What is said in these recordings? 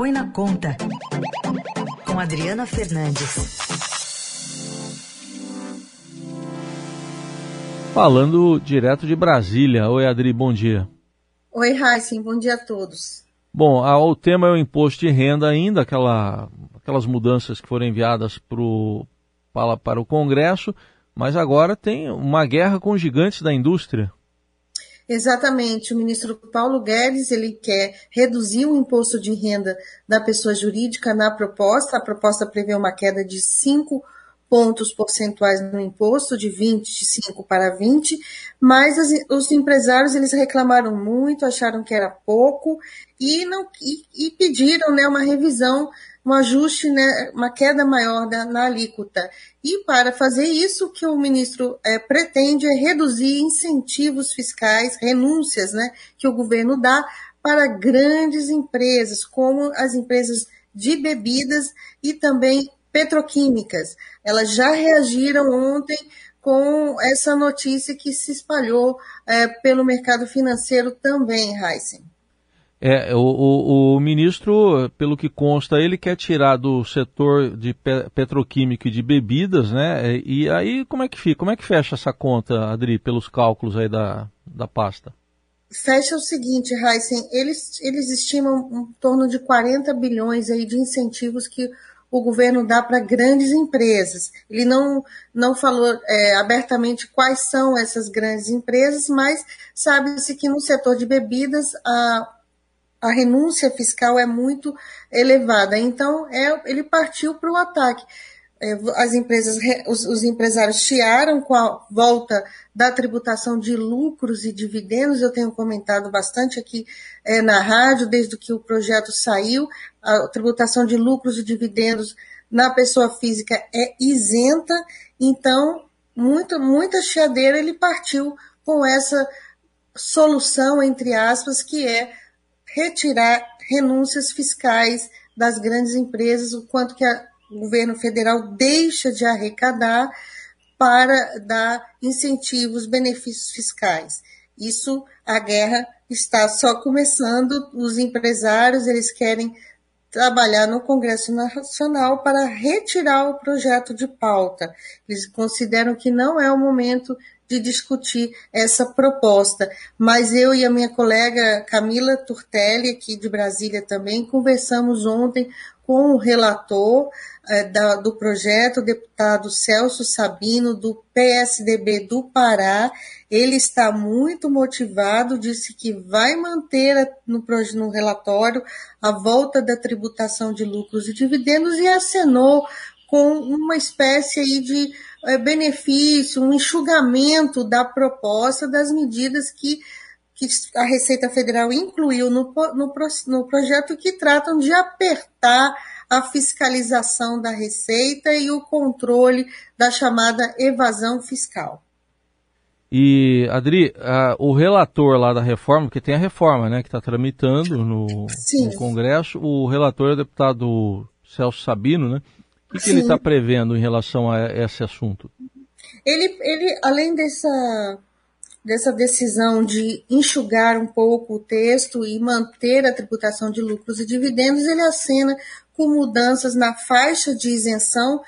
Põe na Conta, com Adriana Fernandes. Falando direto de Brasília. Oi, Adri, bom dia. Oi, Heisen, bom dia a todos. Bom, o tema é o imposto de renda ainda, aquela, aquelas mudanças que foram enviadas pro, para, para o Congresso, mas agora tem uma guerra com os gigantes da indústria. Exatamente. O ministro Paulo Guedes ele quer reduzir o imposto de renda da pessoa jurídica na proposta. A proposta prevê uma queda de 5 pontos percentuais no imposto, de 25 para 20, mas as, os empresários eles reclamaram muito, acharam que era pouco e, não, e, e pediram né, uma revisão um ajuste, né, uma queda maior da, na alíquota. E para fazer isso, o que o ministro é, pretende é reduzir incentivos fiscais, renúncias né, que o governo dá para grandes empresas, como as empresas de bebidas e também petroquímicas. Elas já reagiram ontem com essa notícia que se espalhou é, pelo mercado financeiro também, Heisen. É, o, o, o, ministro, pelo que consta, ele quer tirar do setor de petroquímico e de bebidas, né? E aí como é que fica? Como é que fecha essa conta, Adri, pelos cálculos aí da, da pasta? Fecha o seguinte, Heisen, eles, eles estimam em torno de 40 bilhões aí de incentivos que o governo dá para grandes empresas. Ele não, não falou é, abertamente quais são essas grandes empresas, mas sabe-se que no setor de bebidas a a renúncia fiscal é muito elevada. Então, é, ele partiu para o ataque. É, as empresas, os, os, empresários chiaram com a volta da tributação de lucros e dividendos. Eu tenho comentado bastante aqui é, na rádio, desde que o projeto saiu. A tributação de lucros e dividendos na pessoa física é isenta. Então, muita, muita chiadeira ele partiu com essa solução, entre aspas, que é retirar renúncias fiscais das grandes empresas, o quanto que a, o governo federal deixa de arrecadar para dar incentivos, benefícios fiscais. Isso, a guerra está só começando, os empresários, eles querem trabalhar no Congresso Nacional para retirar o projeto de pauta. Eles consideram que não é o momento de discutir essa proposta. Mas eu e a minha colega Camila Turtelli, aqui de Brasília também, conversamos ontem com o relator eh, da, do projeto, o deputado Celso Sabino, do PSDB do Pará. Ele está muito motivado, disse que vai manter no, no relatório a volta da tributação de lucros e dividendos e acenou com uma espécie aí de é, benefício, um enxugamento da proposta das medidas que, que a Receita Federal incluiu no, no, no projeto que tratam de apertar a fiscalização da Receita e o controle da chamada evasão fiscal. E, Adri, o relator lá da reforma, porque tem a reforma né, que está tramitando no, no, Congresso, o relator é o deputado Celso Sabino, né? O que, que ele está prevendo em relação a esse assunto? Ele, ele além dessa, dessa decisão de enxugar um pouco o texto e manter a tributação de lucros e dividendos, ele acena com mudanças na faixa de isenção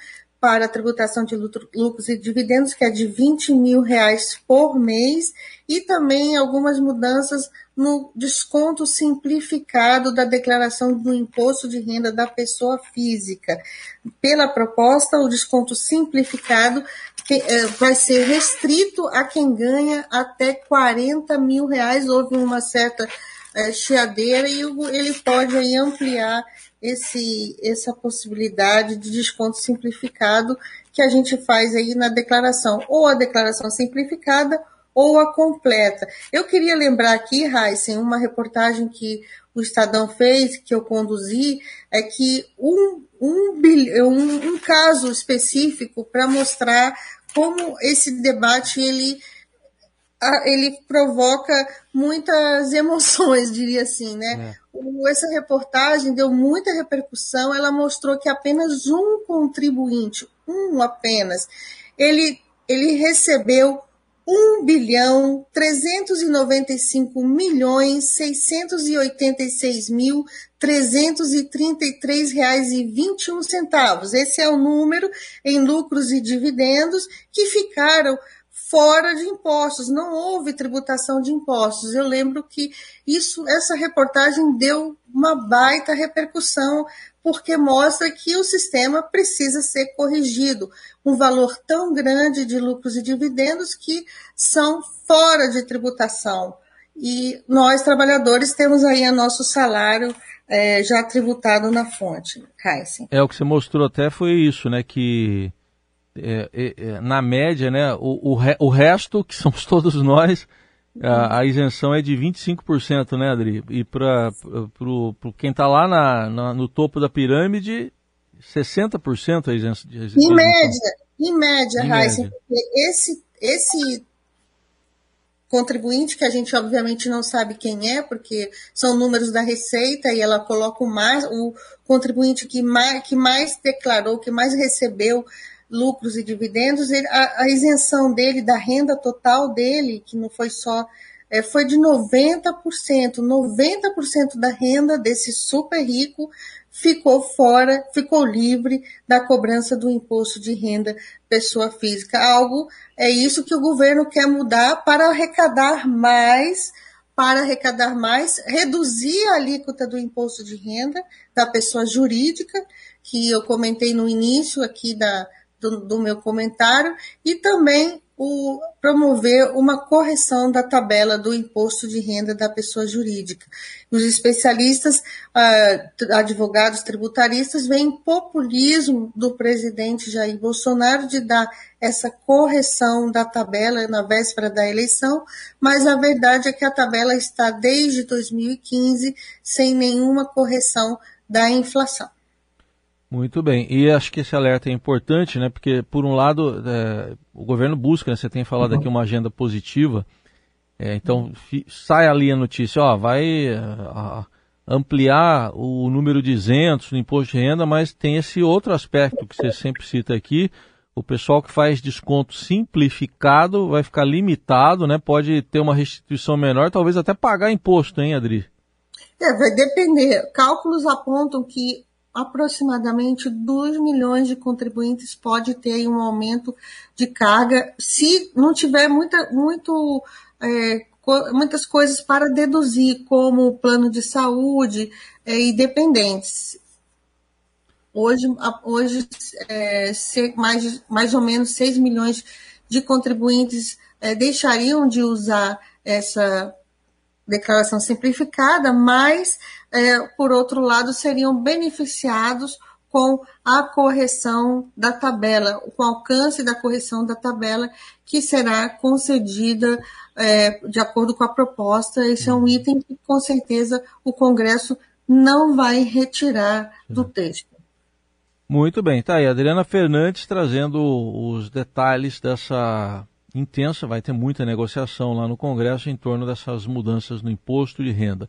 para a tributação de lucros e dividendos, que é de 20 mil reais por mês, e também algumas mudanças no desconto simplificado da declaração do imposto de renda da pessoa física. Pela proposta, o desconto simplificado é, vai ser restrito a quem ganha até 40 mil reais. Houve uma certa é, chiadeira e ele pode aí ampliar esse, essa possibilidade de desconto simplificado que a gente faz aí na declaração, ou a declaração simplificada ou a completa. Eu queria lembrar aqui, Heisen, uma reportagem que o Estadão fez, que eu conduzi, é que um, um, um, um caso específico para mostrar como esse debate ele ele provoca muitas emoções, diria assim, né? É. Essa reportagem deu muita repercussão, ela mostrou que apenas um contribuinte, um apenas, ele, ele recebeu 1 bilhão 395 milhões 686 mil 333 reais e 21 centavos. Esse é o número em lucros e dividendos que ficaram fora de impostos, não houve tributação de impostos. Eu lembro que isso, essa reportagem deu uma baita repercussão porque mostra que o sistema precisa ser corrigido. Um valor tão grande de lucros e dividendos que são fora de tributação. E nós, trabalhadores, temos aí o nosso salário é, já tributado na fonte, Heisen. É, o que você mostrou até foi isso, né? Que é, é, é na média, né? O, o, o resto, que somos todos nós, a, a, isenção é de 25%, né, Adri? E para quem está lá na, na, no topo da pirâmide, 60% a isenção. Em média, em média, Raíssa, esse, esse contribuinte, que a gente obviamente não sabe quem é, porque são números da Receita e ela coloca o, mais, o contribuinte que mais, que mais declarou, que mais recebeu lucros e dividendos, ele, a, a, isenção dele da renda total dele, que não foi só, é, foi de 90%. 90% da renda desse super rico ficou fora, ficou livre da cobrança do imposto de renda pessoa física. Algo é isso que o governo quer mudar para arrecadar mais, para arrecadar mais, reduzir a alíquota do imposto de renda da pessoa jurídica, que eu comentei no início aqui da, do, do meu comentário, e também o, promover uma correção da tabela do imposto de renda da pessoa jurídica. Os especialistas, ah, advogados tributaristas, veem populismo do presidente Jair Bolsonaro de dar essa correção da tabela na véspera da eleição, mas a verdade é que a tabela está desde 2015 sem nenhuma correção da inflação. Muito bem, e acho que esse alerta é importante, né? Porque, por um lado, é, o governo busca, né, você tem falado aqui uma agenda positiva, é, então sai ali a notícia, ó, vai a, ampliar o número de isentos no imposto de renda, mas tem esse outro aspecto que você sempre cita aqui, o pessoal que faz desconto simplificado vai ficar limitado, né? Pode ter uma restituição menor, talvez até pagar imposto, hein, Adri? É, vai depender. Cálculos apontam que aproximadamente 2 milhões de contribuintes pode ter um aumento de carga se não tiver muita, muito, é, muitas coisas para deduzir, como plano de saúde é, e dependentes. Hoje, hoje é, mais, mais ou menos 6 milhões de contribuintes é, deixariam de usar essa declaração simplificada, mas é, por outro lado, seriam beneficiados com a correção da tabela, com o alcance da correção da tabela, que será concedida é, de acordo com a proposta. Esse é um item que, com certeza, o Congresso não vai retirar do texto. Muito bem, tá aí. Adriana Fernandes trazendo os detalhes dessa intensa, vai ter muita negociação lá no Congresso em torno dessas mudanças no imposto de renda.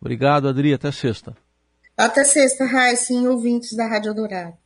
Obrigado, Adri. Até sexta. Até sexta, Raíssa, ouvintes da Rádio Dourado.